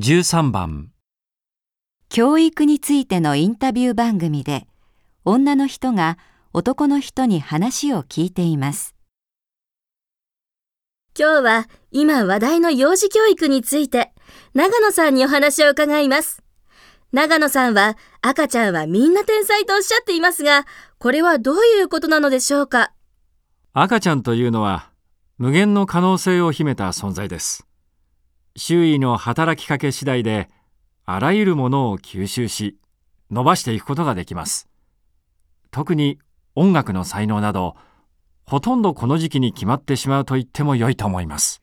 13番教育についてのインタビュー番組で女の人が男の人に話を聞いています。今日は今話題の幼児教育について長野さんにお話を伺います。長野さんは赤ちゃんはみんな天才とおっしゃっていますが、これはどういうことなのでしょうか？赤ちゃんというのは無限の可能性を秘めた存在です。周囲の働きかけ次第であらゆるものを吸収し伸ばしていくことができます。特に音楽の才能などほとんどこの時期に決まってしまうと言っても良いと思います。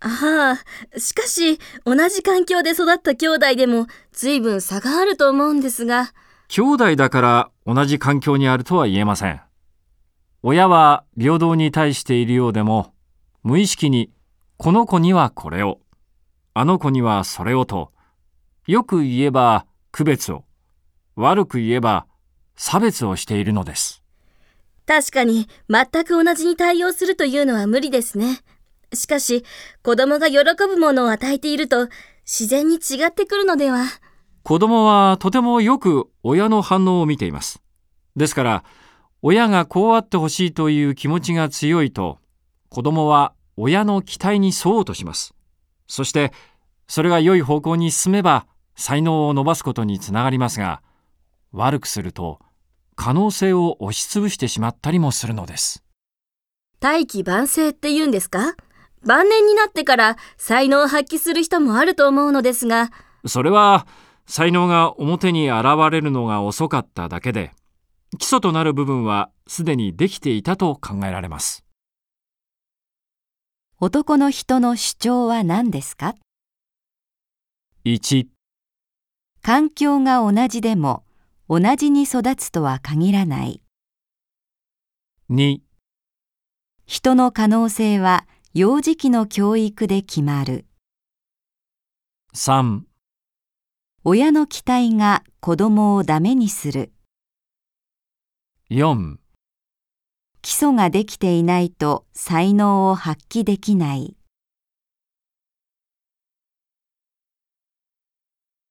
ああ、しかし同じ環境で育った兄弟でも随分差があると思うんですが、兄弟だから同じ環境にあるとは言えません。親は平等に対しているようでも、無意識にこの子にはこれを、あの子にはそれをと、よく言えば区別を、悪く言えば差別をしているのです。確かに全く同じに対応するというのは無理ですね。しかし、子供が喜ぶものを与えていると自然に違ってくるのでは。子供はとてもよく親の反応を見ています。ですから、親がこうあってほしいという気持ちが強いと、子供は親の期待に沿おうとします。そして、それが良い方向に進めば、才能を伸ばすことにつながりますが、悪くすると、可能性を押しつぶしてしまったりもするのです。大器晩成って言うんですか？晩年になってから才能を発揮する人もあると思うのですが、それは、才能が表に現れるのが遅かっただけで、基礎となる部分はすでにできていたと考えられます。男の人の主張は何ですか？1、環境が同じでも同じに育つとは限らない。2、人の可能性は幼児期の教育で決まる。3、親の期待が子供をダメにする。4基礎ができていないと才能を発揮できない。